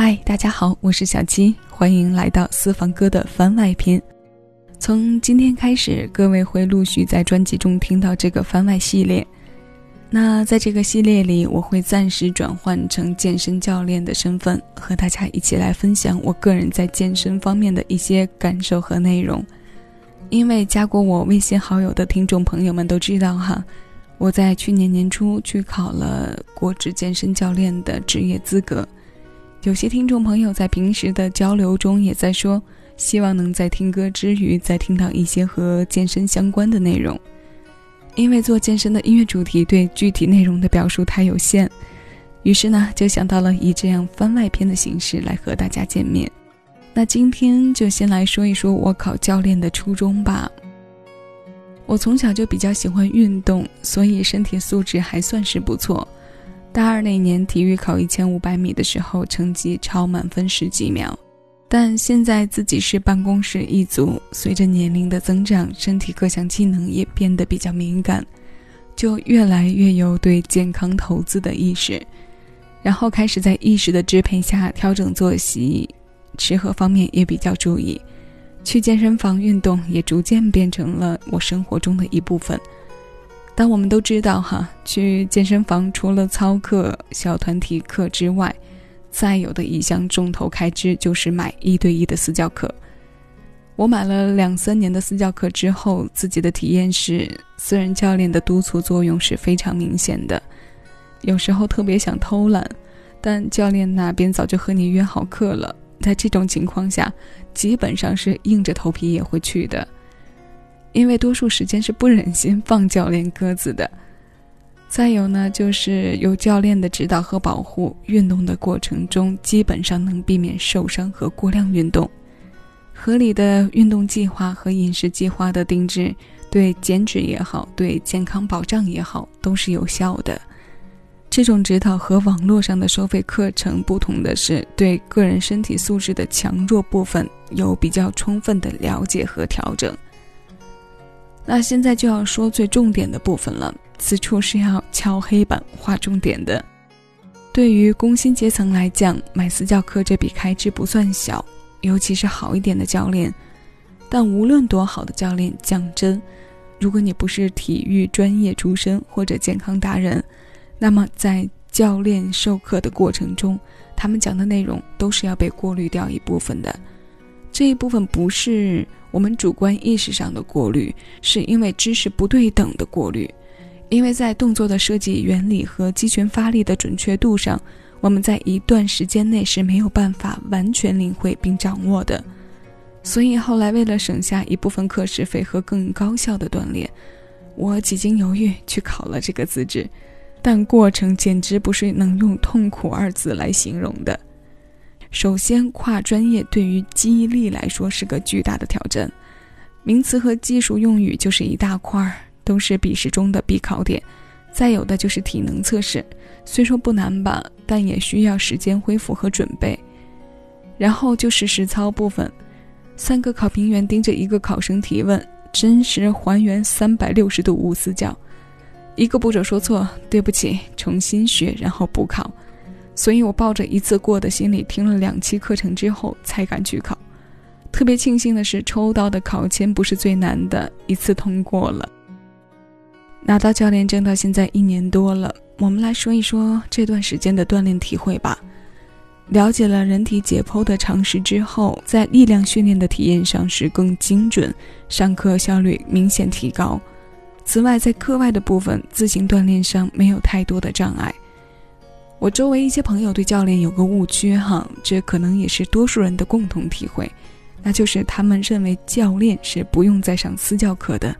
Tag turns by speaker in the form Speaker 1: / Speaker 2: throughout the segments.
Speaker 1: 嗨，大家好，我是小七，欢迎来到私房歌的番外篇。从今天开始，各位会陆续在专辑中听到这个番外系列。那在这个系列里，我会暂时转换成健身教练的身份，和大家一起来分享我个人在健身方面的一些感受和内容。因为加过我微信好友的听众朋友们都知道哈，我在去年年初去考了国职健身教练的职业资格。有些听众朋友在平时的交流中也在说，希望能在听歌之余再听到一些和健身相关的内容。因为做健身的音乐主题对具体内容的表述太有限，于是呢就想到了以这样番外篇的形式来和大家见面。那今天就先来说一说我考教练的初衷吧。我从小就比较喜欢运动，所以身体素质还算是不错。大二那年体育考一千五百米的时候，成绩超满分十几秒。但现在自己是办公室一族，随着年龄的增长，身体各项机能也变得比较敏感，就越来越有对健康投资的意识，然后开始在意识的支配下调整作息，吃喝方面也比较注意，去健身房运动也逐渐变成了我生活中的一部分。但我们都知道哈，去健身房除了操课、小团体课之外，再有的一项重头开支就是买一对一的私教课。我买了两三年的私教课之后，自己的体验是，私人教练的督促作用是非常明显的。有时候特别想偷懒，但教练那边早就和你约好课了。在这种情况下，基本上是硬着头皮也会去的，因为多数时间是不忍心放教练鸽子的。再有呢，就是有教练的指导和保护，运动的过程中基本上能避免受伤和过量运动。合理的运动计划和饮食计划的定制，对减脂也好，对健康保障也好，都是有效的。这种指导和网络上的收费课程不同的是，对个人身体素质的强弱部分有比较充分的了解和调整。那现在就要说最重点的部分了。此处是要敲黑板划重点的。对于工薪阶层来讲，买私教课这笔开支不算小，尤其是好一点的教练。但无论多好的教练，讲真，如果你不是体育专业出身或者健康达人，那么在教练授课的过程中，他们讲的内容都是要被过滤掉一部分的。这一部分不是我们主观意识上的过滤，是因为知识不对等的过滤。因为在动作的设计原理和肌群发力的准确度上，我们在一段时间内是没有办法完全领会并掌握的。所以后来为了省下一部分课时费和更高效的锻炼，我几经犹豫去考了这个资质，但过程简直不是能用痛苦二字来形容的。首先，跨专业对于记忆力来说是个巨大的挑战，名词和技术用语就是一大块儿。都是笔试中的必考点，再有的就是体能测试，虽说不难吧，但也需要时间恢复和准备。然后就是实操部分，三个考评员盯着一个考生提问，真实还原三百六十度无死角，一个步骤说错，对不起，重新学，然后补考。所以我抱着一次过的心理，听了两期课程之后才敢去考。特别庆幸的是，抽到的考签不是最难的，一次通过了。拿到教练证到现在一年多了，我们来说一说这段时间的锻炼体会吧。了解了人体解剖的常识之后，在力量训练的体验上是更精准，上课效率明显提高。此外，在课外的部分，自行锻炼上没有太多的障碍。我周围一些朋友对教练有个误区哈，这可能也是多数人的共同体会，那就是他们认为教练是不用再上私教课的。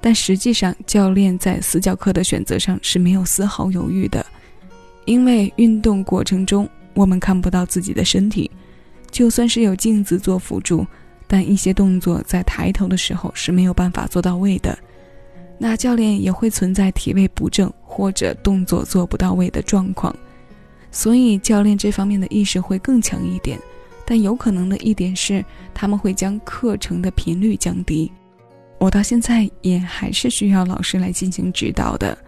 Speaker 1: 但实际上，教练在私教课的选择上是没有丝毫犹豫的，因为运动过程中我们看不到自己的身体，就算是有镜子做辅助，但一些动作在抬头的时候是没有办法做到位的。那教练也会存在体位不正或者动作做不到位的状况，所以教练这方面的意识会更强一点。但有可能的一点是，他们会将课程的频率降低。我到现在也还是需要老师来进行指导的。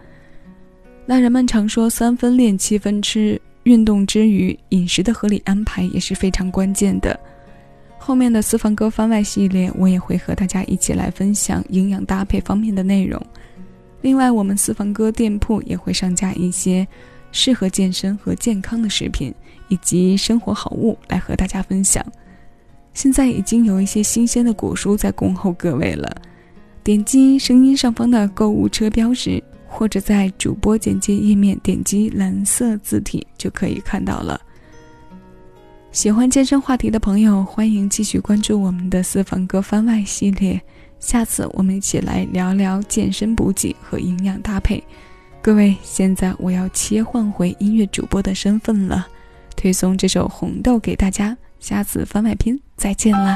Speaker 1: 那人们常说三分练七分吃，
Speaker 2: 运动之余，饮食的合理安排也是非常关键的。后面的私房歌番外系列，我也会和大家一起来分享营养搭配方面的内容。另外，我们私房歌店铺也会上架一些适合健身和健康的食品以及生活好物来和大家分享。现在已经有一些新鲜的果蔬在恭候各位了，点击声音上方的购物车标识。或者在主播简介页面点击蓝色字体就可以看到了。喜欢健身话题的朋友，欢迎继续关注我们的私房歌番外系列。下次我们一起来聊聊健身补给和营养搭配。各位，现在我要切换回音乐主播的身份了，推送这首《红豆》给大家。下次番外篇再见啦！